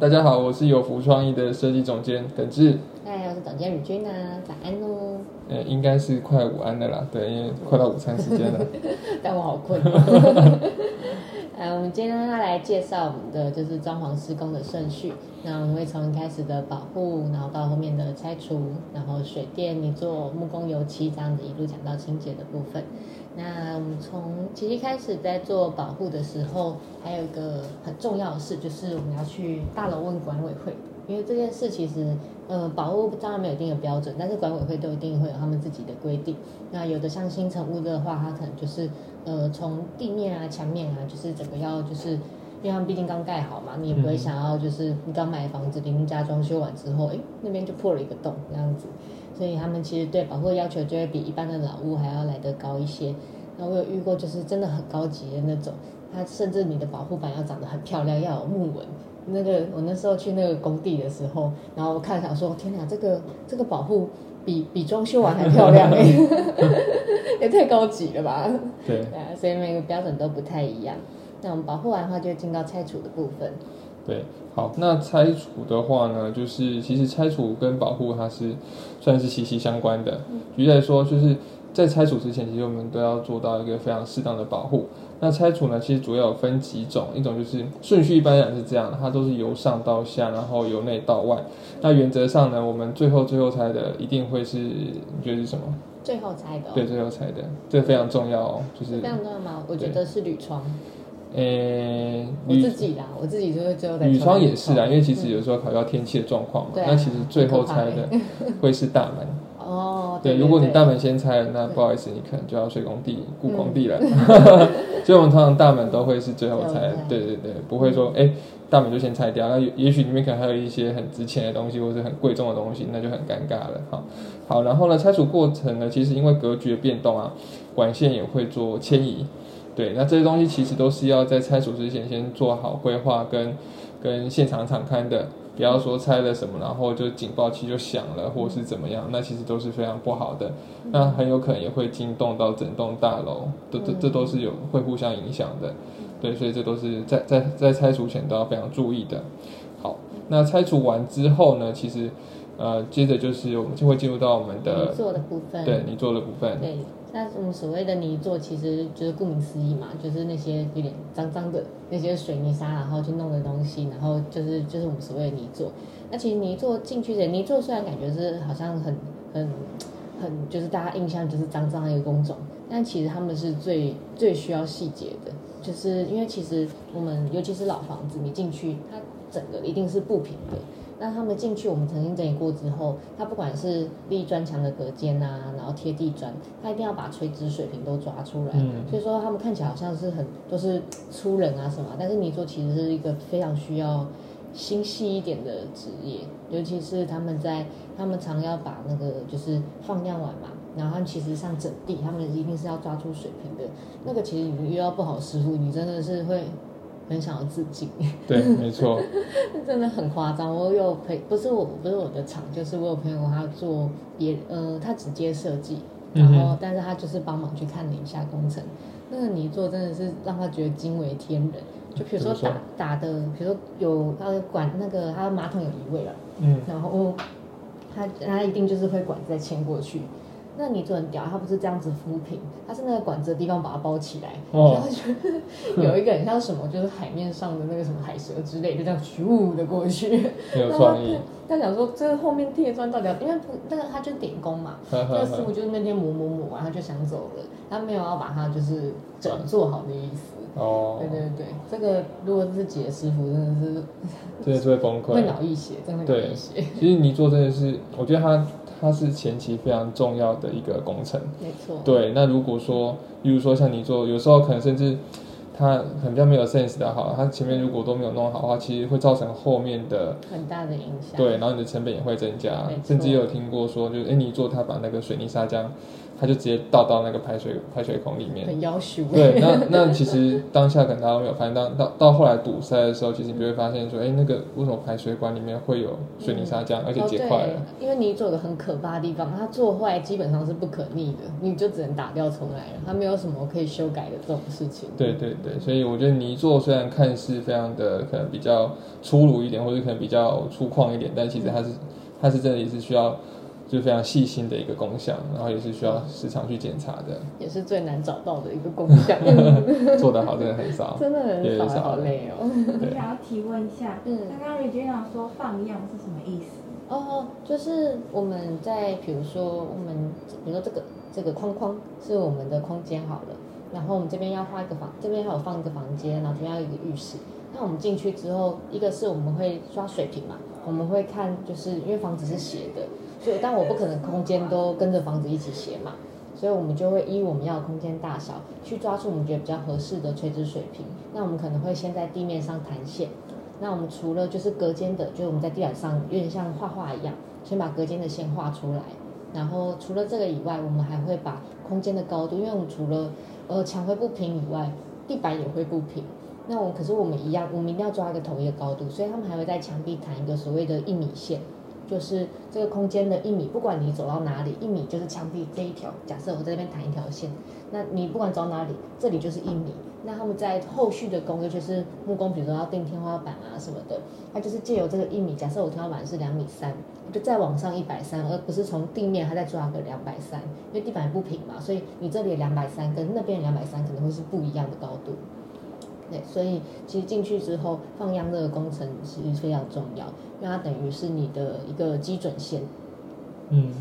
大家好，我是有福创意的设计总监耿志。嗨，我是总监吕君啊，早安喽。呃，应该是快午安的啦，对，因为快到午餐时间了。但我好困。呃，我们今天要来介绍我们的就是装潢施工的顺序。那我们会从一开始的保护，然后到后面的拆除，然后水电、你做木工、油漆这样子一路讲到清洁的部分。那我们从其实一开始在做保护的时候，还有一个很重要的事，就是我们要去大楼问管委会，因为这件事其实，呃，保护当然没有一定的标准，但是管委会都一定会有他们自己的规定。那有的像新城屋的话，它可能就是呃从地面啊、墙面啊，就是整个要就是，因为他们毕竟刚盖好嘛，你也不会想要就是你刚买房子，零家装修完之后，哎，那边就破了一个洞这样子。所以他们其实对保护要求就会比一般的老屋还要来得高一些。那我有遇过，就是真的很高级的那种，它甚至你的保护板要长得很漂亮，要有木纹。那个我那时候去那个工地的时候，然后我看想说，天哪，这个这个保护比比装修完还 漂亮哎，也太高级了吧？对，所以每个标准都不太一样。那我们保护完的话，就进到拆除的部分。对，好，那拆除的话呢，就是其实拆除跟保护它是算是息息相关的。举例来说，就是在拆除之前，其实我们都要做到一个非常适当的保护。那拆除呢，其实主要有分几种，一种就是顺序一般来讲是这样，它都是由上到下，然后由内到外。那原则上呢，我们最后最后拆的一定会是，你觉得是什么？最后拆的。对，最后拆的，这非常重要哦，就是非常重要吗？我觉得是铝窗。诶，我自己啦，我自己就会最后铝窗也是啊，因为其实有时候考虑到天气的状况嘛，那其实最后拆的 会是大门。哦，对，如果你大门先拆了，那不好意思，你可能就要睡工地、雇工地了。所以我们通常大门都会是最后拆，对对对，不会说哎大门就先拆掉，那也许里面可能还有一些很值钱的东西或者很贵重的东西，那就很尴尬了。好，好，然后呢，拆除过程呢，其实因为格局的变动啊，管线也会做迁移。对，那这些东西其实都是要在拆除之前先做好规划跟跟现场场勘的，不要说拆了什么，然后就警报器就响了，或是怎么样，那其实都是非常不好的，那很有可能也会惊动到整栋大楼，这这这都是有会互相影响的，对，所以这都是在在在拆除前都要非常注意的。好，那拆除完之后呢，其实呃接着就是我们就会进入到我们的做的部分，对你做的部分，对。那我们所谓的泥做，其实就是顾名思义嘛，就是那些有点脏脏的那些水泥沙，然后去弄的东西，然后就是就是我们所谓的泥做。那其实泥做进去的泥做，虽然感觉是好像很很很，就是大家印象就是脏脏的一个工种，但其实他们是最最需要细节的，就是因为其实我们尤其是老房子，你进去它整个一定是不平的。那他们进去，我们曾经整理过之后，它不管是立砖墙的隔间啊，然后贴地砖，它一定要把垂直水平都抓出来。嗯。所以说他们看起来好像是很都是粗人啊什么，但是泥做其实是一个非常需要心细一点的职业，尤其是他们在他们常要把那个就是放量碗嘛，然后他们其实像整地，他们一定是要抓出水平的。那个其实你遇到不好师傅，你真的是会。很想要自尽，对，没错，真的很夸张。我有朋，不是我，不是我的厂，就是我有朋友他做别，呃，他只接设计，然后但是他就是帮忙去看了一下工程。那个泥做真的是让他觉得惊为天人。就比如说打打的，比如说有他的管那个他马桶有移位了，嗯，然后他他一定就是会管再牵过去。那你就很屌，它不是这样子浮平，它是那个管子的地方把它包起来，然后就 有一个很像什么，就是海面上的那个什么海蛇之类，就这样咻的过去。有创意。他想说，这个后面贴砖到底要，因为那个他就点工嘛，那个师傅就是那天磨磨磨完，他就想走了，他没有要把它就是整做好的意思。哦。对对对，这个如果是姐师傅，真的是，真的是会崩溃，会脑溢血，真的会脑溢血。其实泥做真的是，我觉得他。它是前期非常重要的一个工程，没错。对，那如果说，比如说像你做，有时候可能甚至它很像没有 sense 的好，它前面如果都没有弄好的话，其实会造成后面的很大的影响。对，然后你的成本也会增加，甚至也有听过说，就是哎，你做它把那个水泥砂浆。他就直接倒到那个排水排水孔里面，很要求。对，那那其实当下可能大家都没有发现，当到到后来堵塞的时候，其实你就会发现说，哎，那个为什么排水管里面会有水泥砂浆，而且结块了？因为你做的很可怕的地方，它做坏基本上是不可逆的，你就只能打掉重来了，它没有什么可以修改的这种事情。对对对，对，所以我觉得泥做虽然看似非常的可能比较粗鲁一点，或者可能比较粗犷一点，但其实它是它是真的也是需要就是非常细心的一个工匠，然后也是需要时常去检查的，也是最难找到的一个工 匠，做得好真的很少，真的很少，少好累哦。我想要提问一下，嗯刚刚瑞娟长说放样是什么意思？哦，就是我们在比如说我们比如说这个这个框框是我们的空间好了，然后我们这边要画一个房，这边还有放一个房间，然后这边要有一个浴室。那我们进去之后，一个是我们会刷水平嘛，我们会看就是因为房子是斜的，所以但我不可能空间都跟着房子一起斜嘛，所以我们就会依我们要的空间大小去抓出我们觉得比较合适的垂直水平。那我们可能会先在地面上弹线。那我们除了就是隔间的，就是我们在地板上有点像画画一样，先把隔间的线画出来。然后除了这个以外，我们还会把空间的高度，因为我们除了呃墙会不平以外，地板也会不平。那我可是我们一样，我们一定要抓一个统一的高度，所以他们还会在墙壁弹一个所谓的一米线，就是这个空间的一米，不管你走到哪里，一米就是墙壁这一条。假设我在这边弹一条线，那你不管走哪里，这里就是一米。那他们在后续的工，尤其是木工，比如说要钉天花板啊什么的，它就是借由这个一米，假设我天花板是两米三，就再往上一百三，而不是从地面还在抓个两百三，因为地板不平嘛，所以你这里两百三跟那边两百三可能会是不一样的高度。对，所以其实进去之后放样这个工程其实非常重要，因为它等于是你的一个基准线。嗯，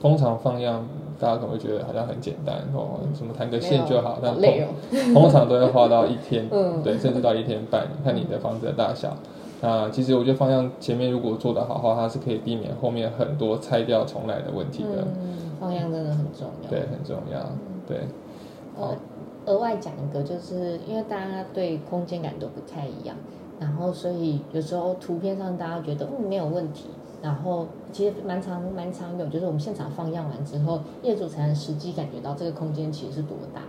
通常放样，大家可能会觉得好像很简单哦，什么弹个线就好，但好累哦。通常都要花到一天，嗯对，甚至到一天半，看你的房子的大小。那其实我觉得放样前面如果做得好的话，它是可以避免后面很多拆掉重来的问题的，嗯，放样真的很重要。对，很重要，对，呃，额外讲一个，就是因为大家对空间感都不太一样，然后所以有时候图片上大家觉得嗯没有问题，然后其实蛮常蛮常有，就是我们现场放样完之后，业主才能实际感觉到这个空间其实是多大。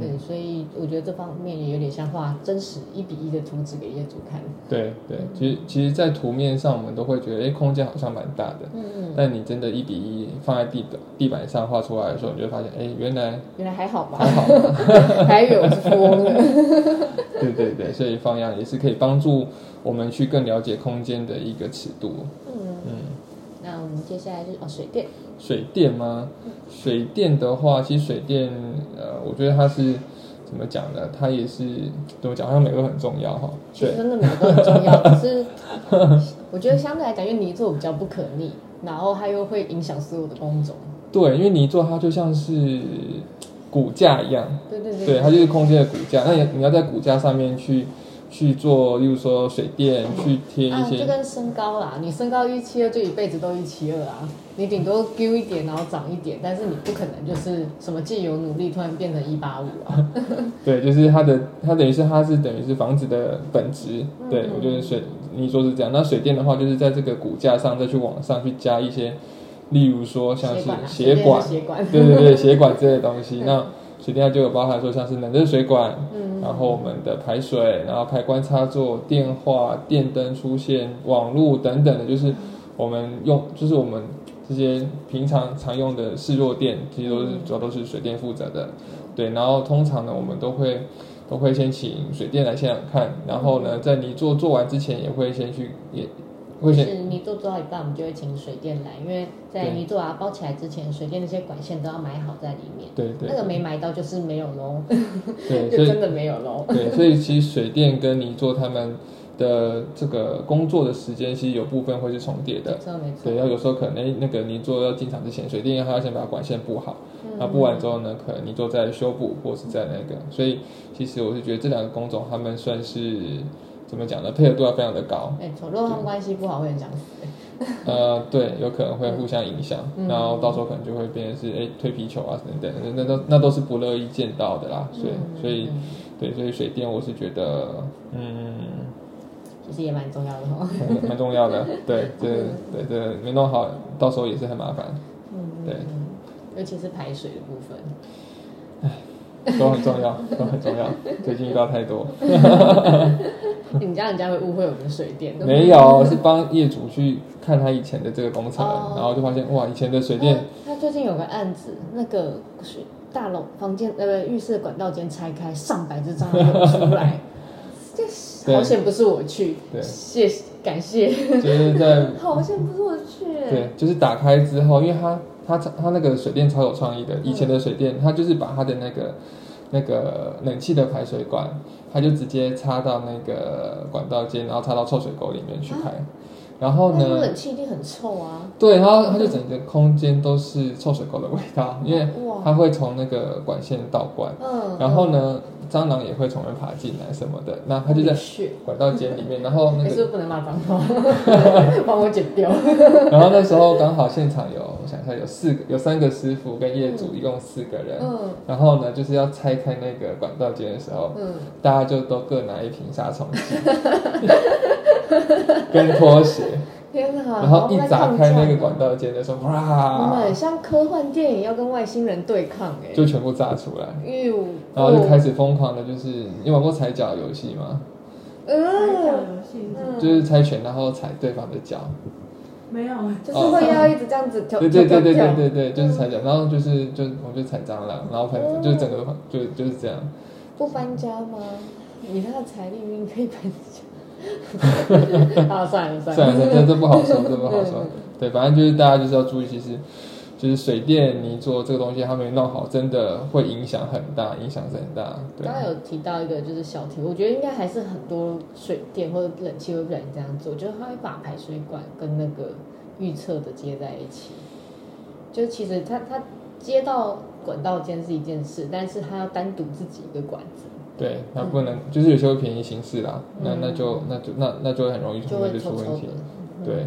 对，嗯，所以我觉得这方面也有点像画真实一比一的图纸给业主看。对对，其实其实，在图面上我们都会觉得，哎，空间好像蛮大的，嗯嗯，但你真的一比一放在地板地板上画出来的时候，你就会发现，哎，原来原来还好吧，还好，还以为我是富翁呢。对对对，所以放样也是可以帮助我们去更了解空间的一个尺度。嗯，嗯，那我们接下来是哦水电，水电吗？水电的话，其实水电，呃，我觉得它是怎么讲呢？它也是怎么讲？好像每个都很重要哈。对，其实真的每个都很重要，可是我觉得相对来讲，因为泥做比较不可逆，然后它又会影响所有的工种。对，因为泥做它就像是骨架一样，对对对，对，它就是空间的骨架。那你你要在骨架上面去去做，例如说水电，去贴一啊，就。跟身高啦，你身高一七二，就一辈子都一七二啊。你顶多丢一点，然后长一点，但是你不可能就是什么借由努力突然变成一八五啊。对，就是它的，它等于是它是等于是房子的本质。嗯对，我觉得水，你说是这样。那水电的话，就是在这个骨架上再去往上去加一些，例如说像是血血管，血管，对对对，血管之类的东西。那水电它就有包含说像是冷热水管，嗯，然后我们的排水，然后开关插座、电话、电灯出现、网络等等的，就是我们用，就是我们这些平常常用的示弱电，其实都是主要都是水电负责的。对，然后通常呢，我们都会都会先请水电来现场看，然后呢，在你做做完之前，也会先去也是你做做到一半，我们就会请水电来，因为在对你做把它包起来之前，水电那些管线都要埋好在里面。对对那个没埋到就是没有喽，对，就真的没有喽。对，所以其实水电跟你做他们的这个工作的时间，其实有部分会是重叠的没。错没错。对，要有时候可能那个泥做要进场之前，水电还要先把管线布好，嗯那布完之后呢，可能泥做再修补或是在那个，所以其实我是觉得这两个工种他们算是怎么讲呢？配合度要非常的高，没错，如果他们关系不好，会很想死。呃，对，有可能会互相影响，嗯然后到时候可能就会变成是哎推皮球啊等等，那那都那都是不乐意见到的啦，所以嗯所以嗯对，所以水电我是觉得嗯。其实也蛮重要的哦。蛮 蛮重要的，对，这对这没弄好，到时候也是很麻烦，嗯，对嗯，尤其是排水的部分。都很重要，都很重要。最近遇到太多，你这样人家会误会我们水电。没有，是帮业主去看他以前的这个工程，哦。然后就发现哇，以前的水电，他他最近有个案子，那个水大楼房间呃浴室的管道间拆开，上百只蟑螂涌出来，这对好险不是我去，对谢感谢，就是在 好险不是我去，对，就是打开之后，因为他他他那个水电超有创意的，以前的水电他就是把他的那个那个冷气的排水管，它就直接插到那个管道间，然后插到臭水沟里面去排。然后呢，冷气一定很臭啊，对，然后它就整个空间都是臭水沟的味道，因为，它会从那个管线倒灌，嗯，然后呢，蟑螂也会从那爬进来什么的，那它就在，管道间里面，然后那个不是不能骂脏话？帮我剪掉。然后那时候刚好现场有，我想一下，有四个，有三个师傅跟业主，一共四个人。嗯然后呢，就是要拆开那个管道间的时候，嗯，大家就都各拿一瓶杀虫剂，跟拖鞋。天哪！然后一砸开那个管道间的时候，你们哇很，像科幻电影要跟外星人对抗哎、就全部炸出来。然后就开始疯狂的，就是你玩过踩脚游戏吗？嗯，就是猜拳，然后踩对方的脚。没有啊，就是会要一直这样子跳，对对对对对对对，就是踩脚，然后就是就我就踩蟑螂，然后反正就是整个就就是这样。不搬家吗？你那个财力命可以搬家。啊，算了算了算了，了，这这不好说，这不好说嗯。对，反正就是大家就是要注意，其实就是水电你做这个东西，它没弄好，真的会影响很大，影响是很大。对刚，刚有提到一个就是小题，我觉得应该还是很多水电或者冷气会不小心这样做，就是它会把排水管跟那个预测的接在一起。就其实它它接到管道间是一件事，但是它要单独自己一个管子，对，那不能，就是有些会便宜行事啦，那嗯那就那就那那就很容易就会出问题。。嗯对，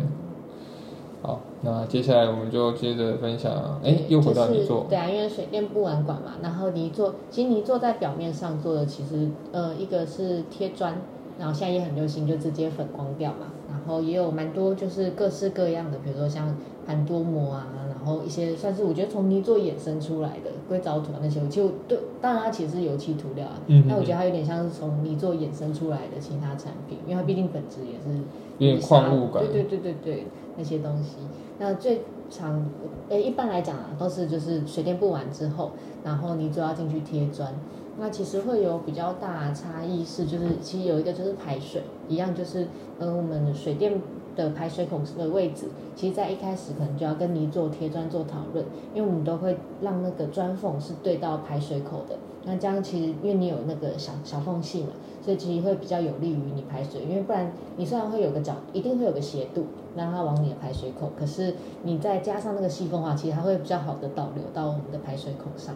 好，那接下来我们就接着分享，哎，又回到就是你做，对啊，因为水电不完管嘛，然后泥做，其实泥做在表面上做的，其实呃一个是贴砖，然后现在也很流行，就直接粉光掉嘛，然后也有蛮多就是各式各样的，比如说像盘多膜啊，然后一些算是我觉得从泥做衍生出来的硅藻土啊那些，我对，当然它其实是油漆涂料啊，嗯但我觉得它有点像是从泥做衍生出来的其他产品，因为它毕竟本质也是有点矿物感，对对对对对，那些东西。那最常，呃，一般来讲啊，都是就是水电布完之后，然后你就要进去贴砖。那其实会有比较大的差异是，就是其实有一个就是排水，一样就是，嗯，我们水电的排水孔的位置，其实在一开始可能就要跟你做贴砖做讨论，因为我们都会让那个砖缝是对到排水口的。那这样其实因为你有那个小小缝隙嘛，所以其实会比较有利于你排水，因为不然你虽然会有个角，一定会有个斜度，让它往你的排水口，可是你再加上那个细缝的话，其实它会比较好的导流到我们的排水口上。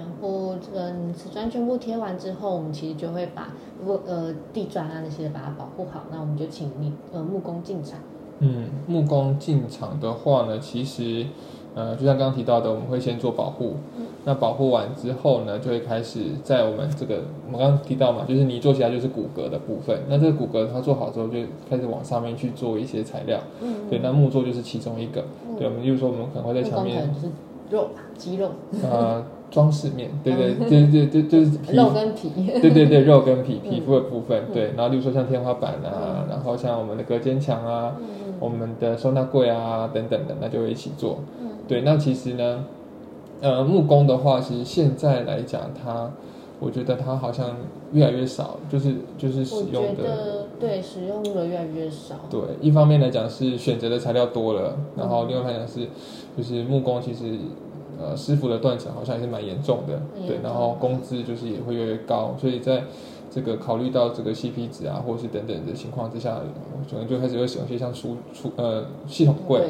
然后这个瓷砖全部贴完之后，我们其实就会把如果呃地砖啊那些把它保护好，那我们就请你呃木工进场。嗯，木工进场的话呢，其实，呃，就像刚刚提到的，我们会先做保护。那保护完之后呢，就会开始在我们这个我们刚刚提到嘛，就是泥做起来就是骨骼的部分。那这个骨骼它做好之后，就开始往上面去做一些材料。嗯，对，那木做就是其中一个。嗯对，我们就是说，我们可能会在木墙面就是肉吧，肌肉，呃装饰面，对对对对对，就是皮 肉跟皮。对对对，肉跟皮嗯皮肤的部分，嗯对，然后例如说像天花板啊，嗯然后像我们的隔间墙啊，嗯我们的收纳柜啊等等的，那就会一起做。嗯对，那其实呢，呃，木工的话，其实现在来讲，它我觉得它好像越来越少，就是就是使用的。对使用的越来越少。对，一方面来讲是选择的材料多了，然后嗯另外来讲是，就是木工其实，呃，师傅的断层好像也是蛮严重的，对，然后工资就是也会越来越高，所以在这个考虑到这个 CP 值啊，或者是等等的情况之下，可能就开始会使用一些像厨厨呃系统柜，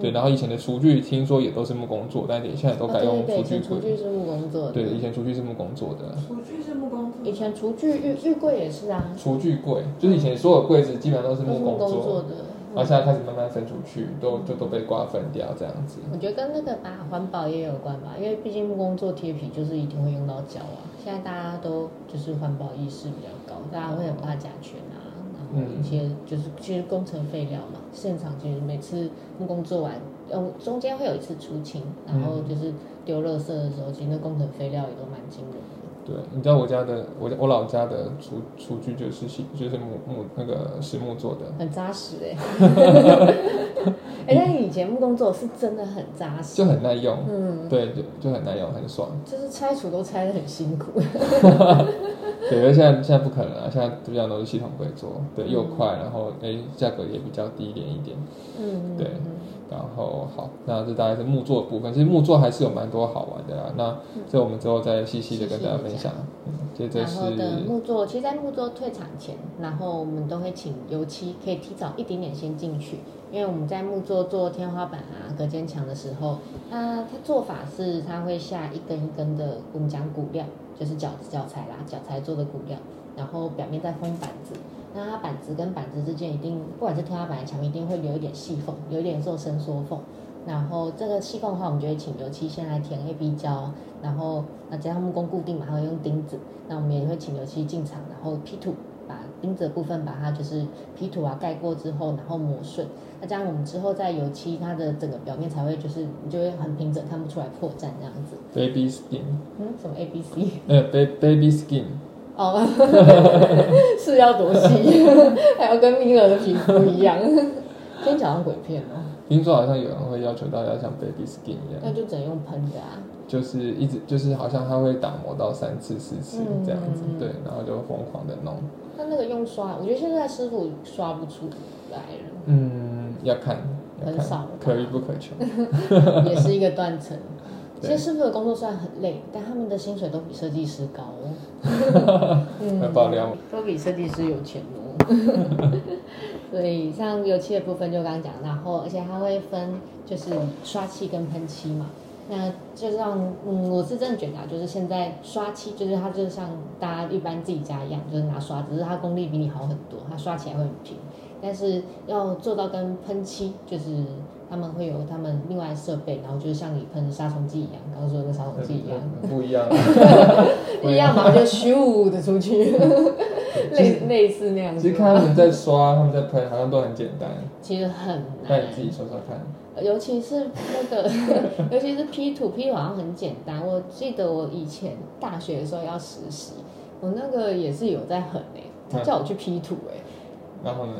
对，对，然后以前的厨具听说也都是木工做，但你现在都改用厨具前厨柜，具是木工做的。对，以前厨具是木工做的。厨具是木工做的，以前厨具浴浴柜也是啊，厨具柜就是以前所有柜子基本上都是木工做的。然后现在开始慢慢分出去，都就都被瓜分掉这样子。我觉得跟那个吧环保也有关吧，因为毕竟木工做贴皮就是一定会用到胶啊。现在大家都就是环保意识比较高，大家会很怕甲醛啊，然后一些就是其实工程废料嘛，现场其实每次木工做完，嗯，中间会有一次出清，然后就是丢垃圾的时候，其实那工程废料也都蛮惊人的。对，你知道我家的我我老家的厨厨具就是细就是木木那个实木做的，很扎实哎、哎、但是以前木工做是真的很扎实，就很耐用，嗯，对，就就很耐用，很爽。就是拆除都拆的很辛苦。对，而现在现在不可能啊，现在基本上都是系统规做，对，又嗯快，然后哎价格也比较低廉一点。嗯，对然后好，那这大概是木作的部分。其实木作还是有蛮多好玩的啦。那这我们之后再细细的跟大家分享。嗯，接着是然后的木作，其实，在木作退场前，然后我们都会请油漆可以提早一点点先进去，因为我们在木作做天花板啊、隔间墙的时候，它它做法是它会下一根一根的我们讲骨料，就是脚脚材啦，脚材做的骨料，然后表面再封板子。那它板子跟板子之间一定，不管是天花板的墙，一定会留一点细缝，有一点做伸缩缝。然后这个细缝的话，我们就会请油漆先来填 A B 胶，然后那加上木工固定嘛，还会用钉子。那我们也会请油漆进场，然后 P 土，把钉子的部分把它就是 P 土啊盖过之后，然后磨顺。那这样我们之后在油漆，它的整个表面才会就是你就会很平整，看不出来破绽这样子。baby skin，嗯，什么 A B C？呃，baby baby skin，哦，是要多细，还要跟婴儿的皮肤一样。今天早上鬼片哦，听说好像有人会要求大家像 baby skin 一样，那就只能用喷的啊。就是一直就是好像它会打磨到三次四次嗯这样子，嗯对，然后就疯狂的弄。那那个用刷，我觉得现在师傅刷不出来了，嗯，要看，要看很少可遇不可求。也是一个断层。其对实师傅的工作虽然很累，但他们的薪水都比设计师高哦。要爆料吗都比设计师有钱哦。所以像油漆的部分就刚刚讲，然后而且它会分就是刷漆跟喷漆嘛。那就像嗯，我是真的觉得啊，就是现在刷漆，就是它就像大家一般自己家一样，就是拿刷子，只是它功力比你好很多，它刷起来会很平。但是要做到跟喷漆，就是他们会有他们另外的设备，然后就是像你喷杀虫剂一样，刚刚说的那杀虫剂一样，不一样，一样嘛，就咻的出去，类类似那样子。其实看他们在刷，他们在喷，好像都很简单。其实很难那你，自己说说看。尤其是那个，尤其是 P 图，P 图好像很简单。我记得我以前大学的时候要实习，我那个也是有在狠哎、他叫我去 P 图哎、然后呢？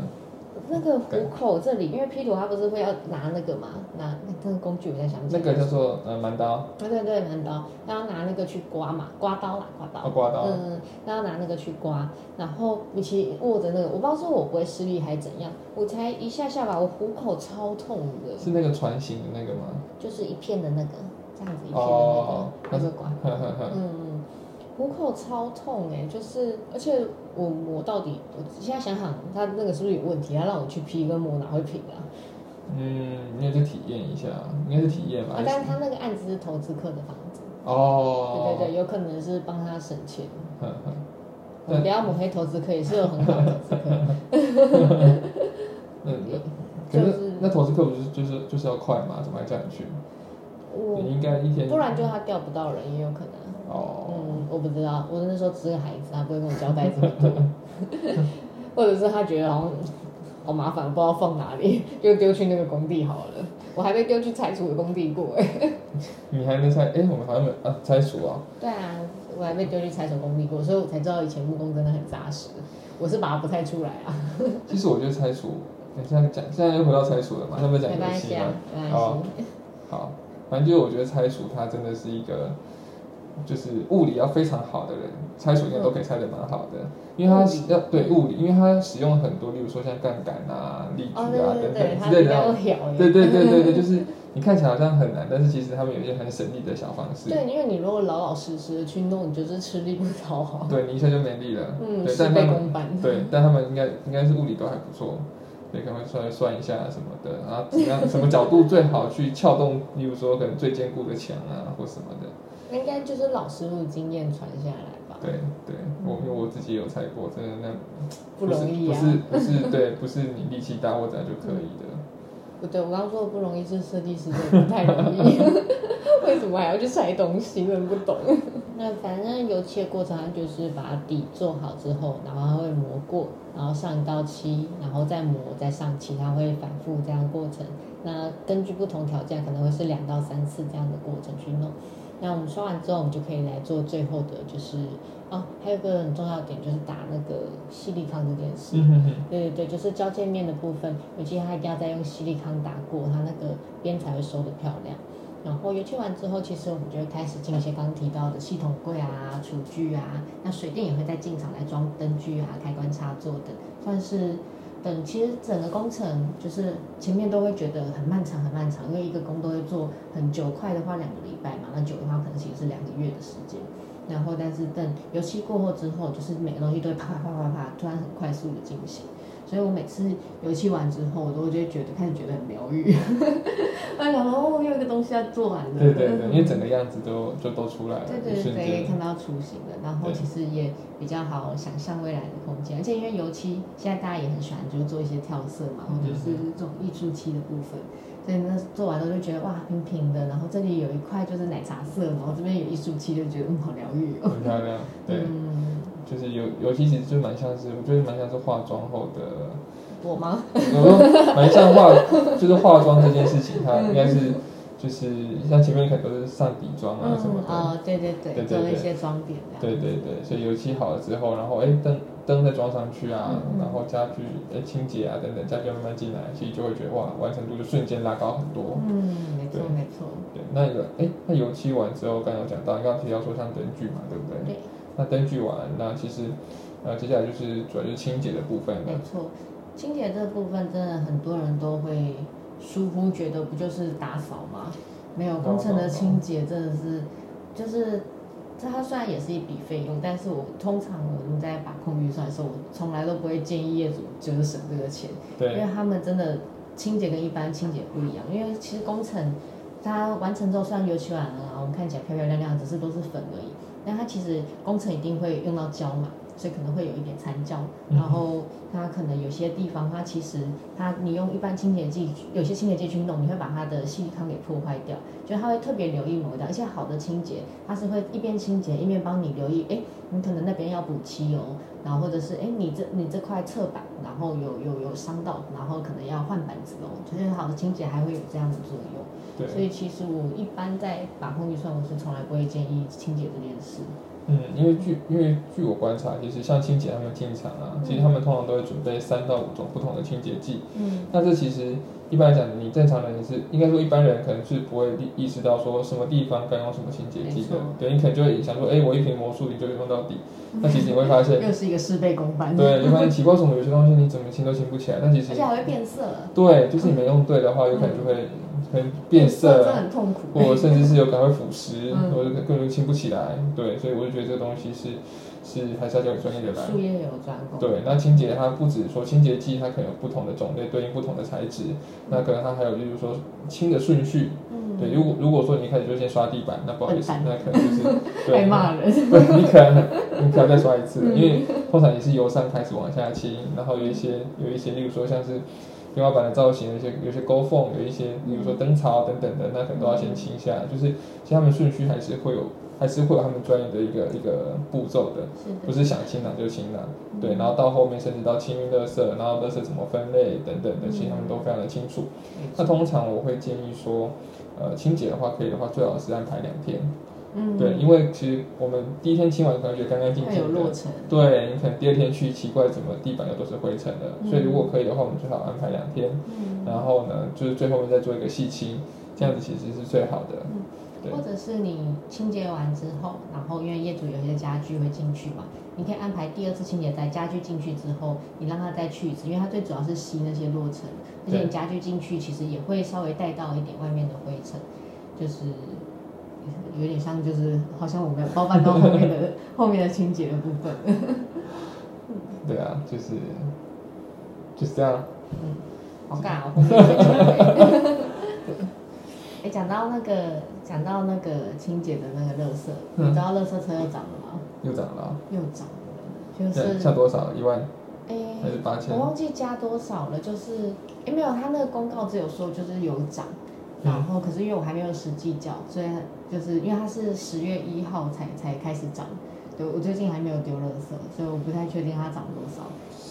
那个虎口这里，因为 P 图他不是会要拿那个嘛，拿那个工具，我在想起来那个。叫做呃蛮刀，啊，对对，蛮刀，他要拿那个去刮嘛，刮刀啦，刮刀，哦刮刀。嗯，他要拿那个去刮，然后你其握着那个，我不知道是我不会施力还是怎样，我才一下下吧，我虎口超痛的，是那个船型的那个吗？就是一片的那个，这样子一片的哦那个，那个刮。嗯，虎口超痛哎、就是，而且我磨到底，我现在想想，他那个是不是有问题？他让我去劈跟磨哪会平啊？嗯，应该是体验一下，应该是体验吧。啊，但是他那个案子是投资客的房子，哦，对对对，有可能是帮他省钱。呵呵，我们不要抹黑投资客，也是有很好的投资客。嗯，就可是是那投资客不是就是就是要快嘛？怎么还叫你去？我你应该一天不然就他调不到人，也有可能。哦，嗯，我不知道，我那时候只是个孩子，他不会跟我交代这么多，或者是他觉得好像好麻烦，不知道放哪里，就丢去那个工地好了。我还被丢去拆除的工地过哎。你还没拆？哎，我们好像没有啊，拆除啊。对啊，我还被丢去拆除工地过，所以我才知道以前木工真的很扎实。我是把它不太出来啊，其实我觉得拆除，你现在讲，现在又回到拆除了嘛？要不要讲没游戏吗关系啊？，好。好，反正就是我觉得拆除它真的是一个，就是物理要非常好的人，猜数应该都可以拆得蛮好的，因为它要对物理，因为它使用很多，例如说像杠杆啊、力矩哦，啊等等之类的。对对对对对，就是你看起来好像很难，但是其实他们有一些很省力的小方式。对，因为你如果老老实实的去弄，你就是吃力不讨好。对你一下就没力了。嗯，对，但他们。对，但他们应该应该是物理都还不错，对，可能会算算一下什么的，然后怎么样什么角度最好去撬动，例如说可能最坚固的墙啊或什么的。应该就是老师傅经验传下来吧。对对，我因为我自己有猜过，真的那不容易啊。不是不是不是对，不是你力气大或者就可以的。不对，我刚刚说的不容易是设计师真的不太容易，为什么还要去拆东西？真的不懂。那反正油漆的过程，它就是把底做好之后，然后它会磨过，然后上一道漆，然后再磨再上漆，它会反复这样过程。那根据不同条件，可能会是两到三次这样的过程去弄。那我们刷完之后，我们就可以来做最后的，就是哦，还有个很重要的点就是打那个细粒康这件事。嗯哼哼，对对对，就是交界面的部分，尤其它一定要再用细粒康打过，它那个边才会收的漂亮。然后油漆完之后，其实我们就会开始进一些刚刚提到的系统柜啊、厨具啊，那水电也会再进场来装灯具啊、开关插座等，算是等。其实整个工程就是前面都会觉得很漫长、很漫长，因为一个工都会做很久，快的话两个礼拜嘛，那久的话可能其实是两个月的时间。然后，但是等油漆过后之后，就是每个东西都会啪啪啪啪啪，突然很快速的进行。所以我每次油漆完之后，我都会觉得开始觉得很疗愈。我想说，哦，又一个东西要做完了。对对对，因为整个样子都就都出来了，对对对，以看到雏形了，然后其实也比较好想象未来的空间，而且因为油漆现在大家也很喜欢，就是做一些跳色嘛，或者是这种艺术漆的部分，所以那做完之后就觉得哇平平的，然后这里有一块就是奶茶色，然后这边有艺术漆，就觉得嗯好疗愈哦。很漂亮。对，嗯，就是有油漆其实就蛮像是，我觉得蛮像是化妆后的。我吗？我说蛮像化，就是化妆这件事情，它应该是就是像前面可能都是上底妆啊什么的，哦，对对对，对对对做了一些妆点。对对对，所以油漆好了之后，然后哎灯灯再装上去啊，然后家具哎清洁啊等等，家具慢慢进来，其实就会觉得哇，完成度就瞬间拉高很多。嗯，没错对没错，对，那个哎那油漆完之后，刚刚有讲到，你刚刚提到说像灯具嘛，对不对？对。那灯具完，那其实呃接下来就是主要就是清洁的部分了。没错，清洁这部分真的很多人都会疏忽，觉得不就是打扫吗？没有工程的清洁真的是，就是这它虽然也是一笔费用，但是我通常我们在把控预算的时候，我从来都不会建议业主就是省这个钱，因为他们真的清洁跟一般清洁不一样，因为其实工程它完成之后，虽然油漆完了啊，我们看起来漂漂亮亮，只是都是粉而已，但它其实工程一定会用到胶嘛，所以可能会有一点残胶，嗯然后它可能有些地方它其实它你用一般清洁剂，有些清洁剂去弄，你会把它的细粒康给破坏掉，就它会特别留意某一道，而且好的清洁它是会一边清洁一边帮你留意，哎，你可能那边要补漆哦，然后或者是哎你这你这块侧板，然后有有有伤到，然后可能要换板子哦，就是好的清洁还会有这样的作用。所，以其实我一般在把控预算，我是从来不会建议清洁这件事。嗯，因为据因为据我观察，其实像清洁他们进场啊，其实他们通常都会准备三到五种不同的清洁剂。嗯，那这其实一般来讲，你正常人是应该说一般人可能是不会意意识到说什么地方该用什么清洁剂的，对你可能就会想说，哎，我一瓶魔术你就用到底。那其实你会发现，又是一个事倍功半。对，你会发现奇怪，为什么有些东西你怎么清都清不起来？但其实而且还会变色，对，就是你没用对的话，有可能就会变色真的很痛苦。或甚至是有可能会腐蚀，嗯或者根本就清不起来。对，所以我就觉得这个东西是是还是要交给专业的来。术业有专攻。对，那清洁它不止说清洁剂，它可能有不同的种类，对应不同的材质。那可能它还有就是说清的顺序。嗯，对，如果如果说你一开始就先刷地板，那不好意思，那可能就是 对骂人。对，你可能你可能再刷一次，嗯因为通常也是由上开始往下清，然后有一些有一些，例如说像是天花板的造型，有些有些勾缝，有一些比如说灯槽等等的，那可能都要先清下来。就是其实他们顺序还是会有，还是会有他们专业的一个一个步骤的。不是想清哪就清哪。对，然后到后面甚至到清运垃圾，然后垃圾怎么分类等等的，其实他们都非常的清楚。那通常我会建议说，呃，清洁的话可以的话，最好是安排两天。嗯，对，因为其实我们第一天清完可能觉得干干净会净的，有落成。对你可能第二天去奇怪怎么地板又都是灰尘的，嗯所以如果可以的话，我们最好安排两天，嗯，然后呢，就是最后面再做一个细清，这样子其实是最好的。对或者是你清洁完之后，然后因为业主有一些家具会进去嘛，你可以安排第二次清洁，在家具进去之后，你让他再去一次，因为它最主要是吸那些落尘，而且你家具进去其实也会稍微带到一点外面的灰尘，就是有点像就是好像我们包办到后面的后面的清洁的部分。对啊，就是就是这样。嗯，好尬哦。哎，讲到那个讲到那个清洁的那个垃圾，嗯你知道垃圾车又涨了吗？又涨了啊，又涨了，就，是下多少？一万哎，还是八千我？忘记加多少了，就是哎没有，他那个公告只有说就是有涨，嗯然后可是因为我还没有实际缴，所以就是因为它是十月一号才才开始涨，对我最近还没有丢垃圾，所以我不太确定它涨多少，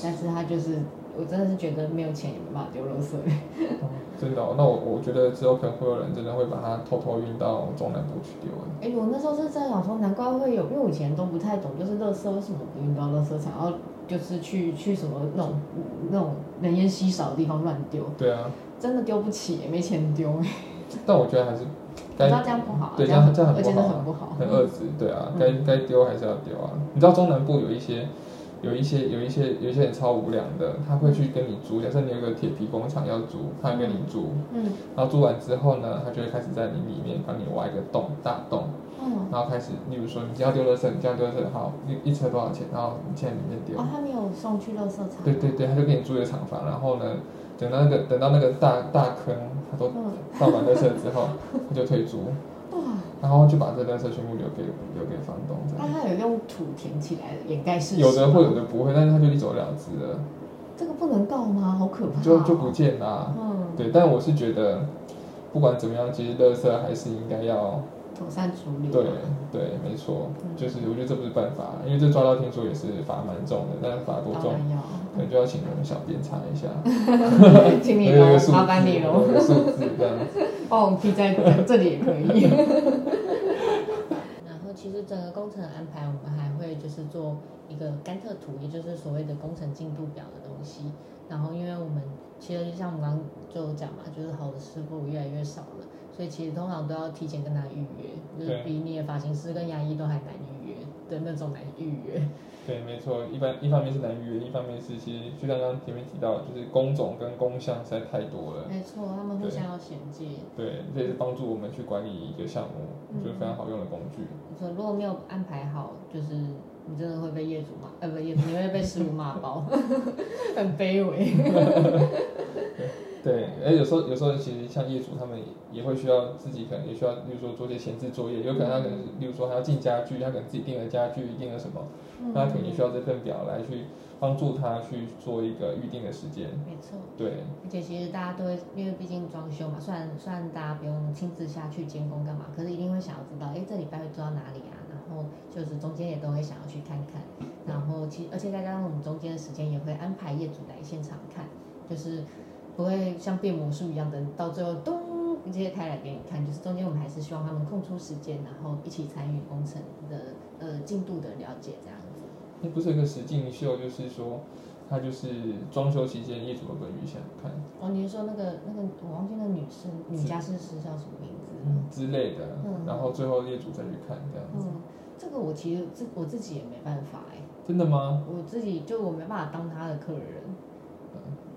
但是它就是我真的是觉得没有钱也没办法丢垃圾。真的、哦，那我我觉得之后可能会有人真的会把它偷偷运到中南部去丢。哎、我那时候是在想说，难怪会有，因为我以前都不太懂，就是垃圾为什么不运到垃圾场，然后就是去去什么那种那种人烟稀少的地方乱丢，对啊，真的丢不起，没钱丢。但我觉得还是我该知道这样不好，对这样这样很不好啊这很不好。很遏制，对啊，嗯该该丢还是要丢啊。你知道中南部有一些有一些有一些有一些人超无良的，他会去跟你租，假设你有个铁皮工厂要租，他会跟你租，嗯然后租完之后呢，他就会开始在你里面帮你挖一个洞，大洞，嗯，然后开始，例如说你要丢垃圾，你这样丢垃圾，好，一一车多少钱，然后你现在里面丢哦，，他没有送去垃圾场。对对对，他就给你租一个厂房，然后呢，等到那个等到那个大大坑他都嗯，倒满垃圾之后，他就退租，然后就把这垃圾全部留给留给房东这样。那他有用土填起来的掩盖事实有的会，有的不会，但是他就一走了之了，这个不能告吗？好可怕、哦。就就不见啦、嗯，对，但我是觉得，不管怎么样，其实垃圾还是应该要妥善处理。对对，没错，嗯就是我觉得这不是办法，因为这抓到听说也是罚蛮重的，但是罚多重，当然要。可能就要请我们小编查一下，请你麻烦你喽有，一个数字这样子。帮 我们 P 在这里也可以。然后其实整个工程的安排，我们还会就是做一个甘特图，也就是所谓的工程进度表的东西。然后因为我们其实像我们刚刚就讲嘛，就是好的师傅越来越少了，所以其实通常都要提前跟他预约，就是比你的发型师跟牙医都还难预约的那种难预约。对，没错，一般一方面是难预约，一方面是其实就像刚刚前面提到，就是工种跟工项实在太多了。没错，他们互相要衔接。对，这也是帮助我们去管理一个项目，我觉得非常好用的工具。说如果没有安排好，就是你真的会被业主骂，呃，不，业主你会被师傅骂爆，很卑微。对，而有时候有时候其实像业主他们也会需要自己可能也需要，例如说做些前置作业，有可能他可能是例如说还要进家具，他可能自己订了家具，订了什么，那他肯定需要这份表来去帮助他去做一个预定的时间。没错，对，而且其实大家都会，因为毕竟装修嘛，虽然虽然大家不用亲自下去监工干嘛，可是一定会想要知道，哎，这礼拜会做到哪里啊？然后就是中间也都会想要去看看，然后其而且再加上我们中间的时间也会安排业主来现场看，就是不会像变魔术一样的，到最后咚直接开来给你看，就是中间我们还是希望他们空出时间，然后一起参与工程的呃进度的了解这样子。那不是有一个实境秀，就是说他就是装修期间业主的本予想看哦，你是说那个那个我忘记那女士女家事师叫什么名字？之类的，嗯然后最后业主再去看这样子。嗯，这个我其实自我自己也没办法哎、真的吗？我自己就我没办法当他的客人，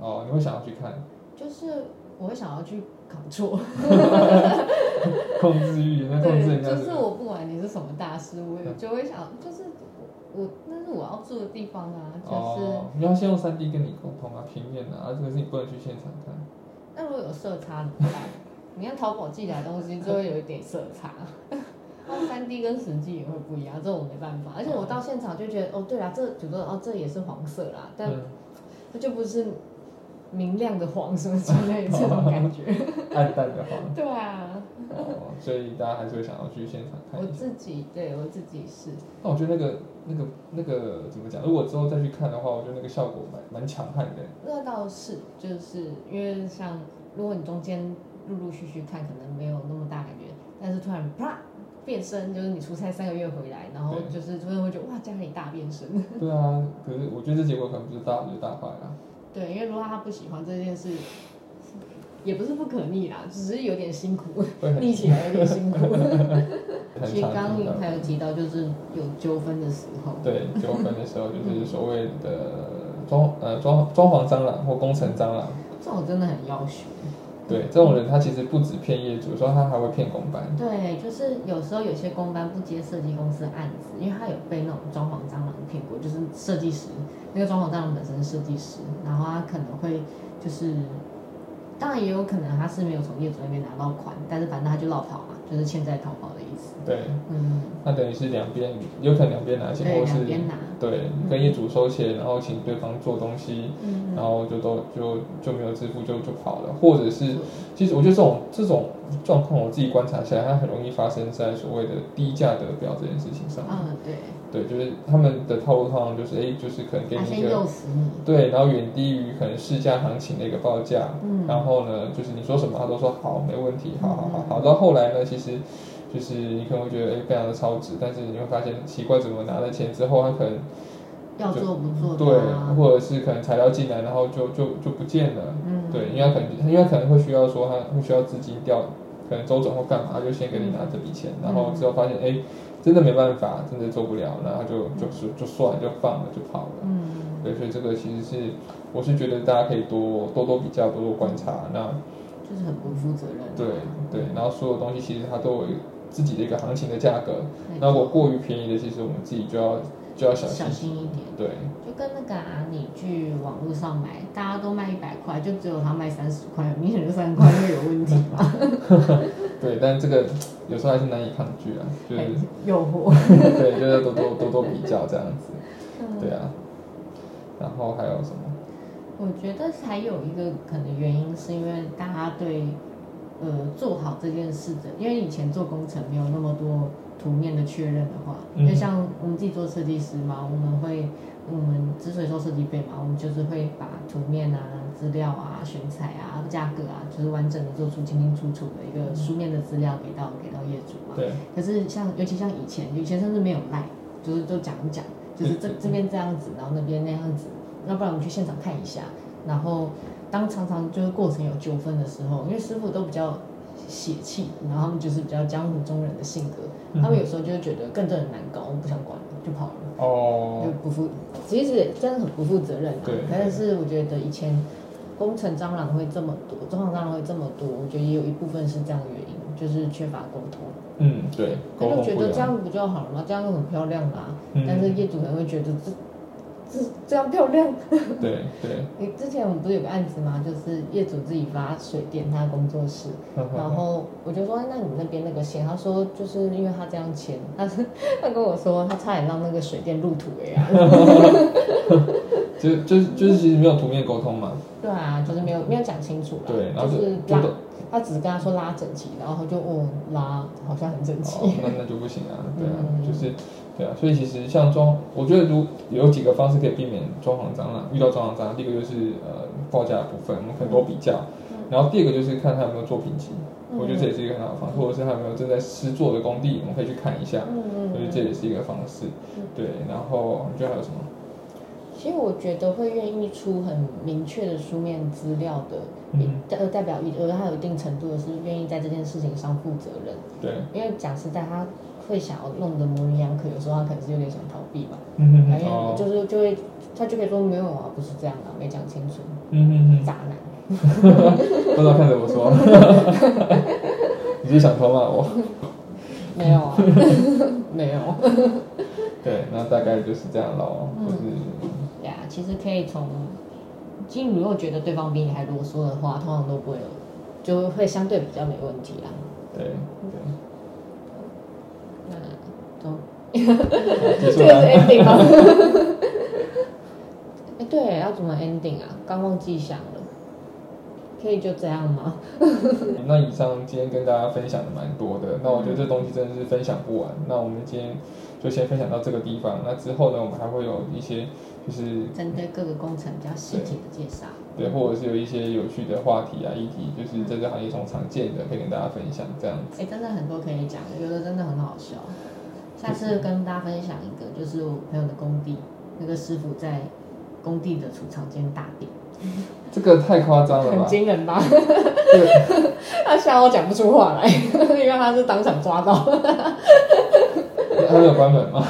哦，你会想要去看就是我会想要去扛错，控制欲，那控制，人家就是我不管你是什么大师，我也就会想，就是我那是我要住的地方啊，就是、哦，你要先用三 D 跟你沟通啊，平面啊，啊，这个是你不能去现场看。那如果有色差怎么办？你看淘宝寄来的东西就会有一点色差。那三 D 跟实际也会不一样，这我没办法。而且我到现场就觉得，哦，对啊，这比如说哦，这也是黄色啦，但嗯，它就不是明亮的黄什么之类的这种感觉。暗淡的黄。对啊，哦，所以大家还是会想要去现场看我一下。自己对我自己是，那我觉得那个、那个、那个怎么讲？如果之后再去看的话，我觉得那个效果蛮蛮强悍的。那倒是就是因为像如果你中间陆陆续续看，可能没有那么大感觉，但是突然啪变身，就是你出差三个月回来，然后就是突然会觉得哇家里大变身。对啊，可是我觉得这结果可能不是大好就是大坏啦。对，因为如果他不喜欢这件事，也不是不可逆啦，只是有点辛苦，逆起来有点辛苦。很其实刚刚还有提到，就是有纠纷的时候，对纠纷的时候，就是所谓的装呃装装潢蟑螂或工程蟑螂。这种真的很要求。对，这种人他其实不止骗业主，说他还会骗公班。对，就是有时候有些公班不接设计公司的案子，因为他有被那种装潢蟑螂骗过，就是设计师，那个装潢蟑螂本身是设计师，然后他可能会就是，当然也有可能他是没有从业主那边拿到款，但是反正他就落跑嘛，就是欠债逃跑对，嗯，那等于是两边有可能两边拿钱，对，或是两边拿。对跟业主收钱，然后请对方做东西，嗯。然后就都就就没有支付就就跑了，或者是其实我觉得这种这种状况我自己观察下来，它很容易发生在所谓的低价得标这件事情上。对，对，就是他们的套路通常就是哎，就是可能给你一个。对，然后远低于可能市价行情的一个报价，嗯。然后呢，就是你说什么他都说好，没问题，好好好好。到后来呢，其实就是你可能会觉得哎非常的超值，但是你会发现奇怪，怎么拿了钱之后，他可能要做不做的、对啊，，或者是可能材料进来，然后就就就不见了，嗯，对，因为他可能因为可能会需要说他会需要资金调，可能周转或干嘛，就先给你拿这笔钱，然后之后发现哎真的没办法，真的做不了，然后就就是就算了，就放了，就跑了。嗯，对，所以这个其实是，我是觉得大家可以多多多比较，多多观察。那就是很不负责任、啊。对对，然后所有东西其实它都有自己的一个行情的价格。那如果过于便宜的，其实我们自己就要就要小心小。心一点。对就跟那个啊，你去网络上买，大家都卖一百块，就只有他卖三十块，明显就三十块会有问题嘛。对，但这个有时候还是难以抗拒啊，就是诱惑。对，就是多多多多比较这样子。嗯对啊，然后还有什么？我觉得还有一个可能原因，是因为大家对呃做好这件事的，因为以前做工程没有那么多图面的确认的话，因为像我们自己做设计师嘛，我们会我们之所以做设计费嘛，我们就是会把图面啊、资料啊、选材啊、价格啊，就是完整的做出清清楚楚的一个书面的资料给到给到业主嘛。对可是像尤其像以前，以前甚至没有赖，就是就讲一讲，就是这嗯这边这样子，然后那边那样子，要不然我们去现场看一下。然后当常常就是过程有纠纷的时候，因为师傅都比较血气，然后他们就是比较江湖中人的性格，嗯他们有时候就会觉得更正很难搞，我不想管了，就跑了，哦就，不负，其实真的很不负责任啊对。但是我觉得以前工程蟑螂会这么多，装潢蟑螂会这么多，我觉得也有一部分是这样的原因，就是缺乏沟通。嗯，对，他就。觉得这样不就好了吗？这样就很漂亮啦。嗯但是业主可能会觉得这这这样漂亮。对对，你之前我们不是有个案子吗？就是业主自己发水电，他工作室，然后我就说，哎那你们那边那个线，他说就是因为他这样签，他是 他跟我说，他差点让那个水电入土了呀。就就是就是其实没有图面沟通嘛，对啊，就是没有没有讲清楚啦。对，然后就就是就拉，他只是跟他说拉整齐，然后他就哦拉好像很整齐。哦，那那就不行啊，对啊，嗯就是对啊，所以其实像装，我觉得如有几个方式可以避免装潢蟑螂，遇到装潢蟑螂，第一个就是呃报价的部分，我们很多比较，然后第二个就是看他有没有作品集，嗯。我觉得这也是一个很好的方式，或者是他有没有正在施作的工地，我们可以去看一下，嗯嗯我觉得这也是一个方式，对，然后你觉得还有什么？其实我觉得会愿意出很明确的书面资料的，嗯。呃，代表一呃，他有一定程度的是愿意在这件事情上负责任。对，因为讲实在，他会想要弄得模棱两可，有时候他可能是有点想逃避吧，嗯因为哦，就是就会他就可以说没有啊，不是这样啊，没讲清楚，嗯嗯渣男。嗯，不知道看着我说，你是想偷骂我？没有啊，没有。对，那大概就是这样咯，嗯就是。对啊，其实可以从，其实你如果觉得对方比你还啰嗦的话，通常都不会有，就会相对比较没问题啦。对对，这个是。ending 吗？哎，对，要怎么 ending 啊？刚忘记想了，可以就这样吗？那以上今天跟大家分享的蛮多的，那我觉得这东西真的是分享不完。那我们今天就先分享到这个地方，那之后呢，我们还会有一些就是针对各个工程比较细节的介绍。对，或者是有一些有趣的话题啊、议题，就是在这行业中常见的，可以跟大家分享这样子。哎，真的很多可以讲的，有的真的很好笑。下次跟大家分享一个，就是我朋友的工地，那个师傅在工地的储藏间大便，这个太夸张了很吧？惊人吧？对，他吓我讲不出话来，因为他是当场抓到。他没有关门吗？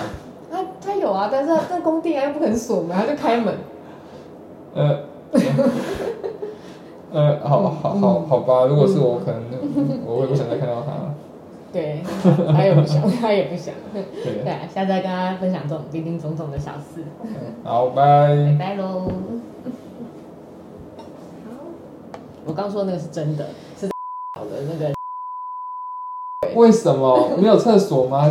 他他有啊，但是他在工地啊又不肯锁门，他就开门。呃，呃，好好好好吧，如果是我，可能我会不想再看到他了。对，他也不想，他也不想。对，对啊，下次再跟大家分享这种零零总总的小事。好，拜。拜拜喽。我刚说的那个是真的，是 好的那个。为什么没有厕所吗？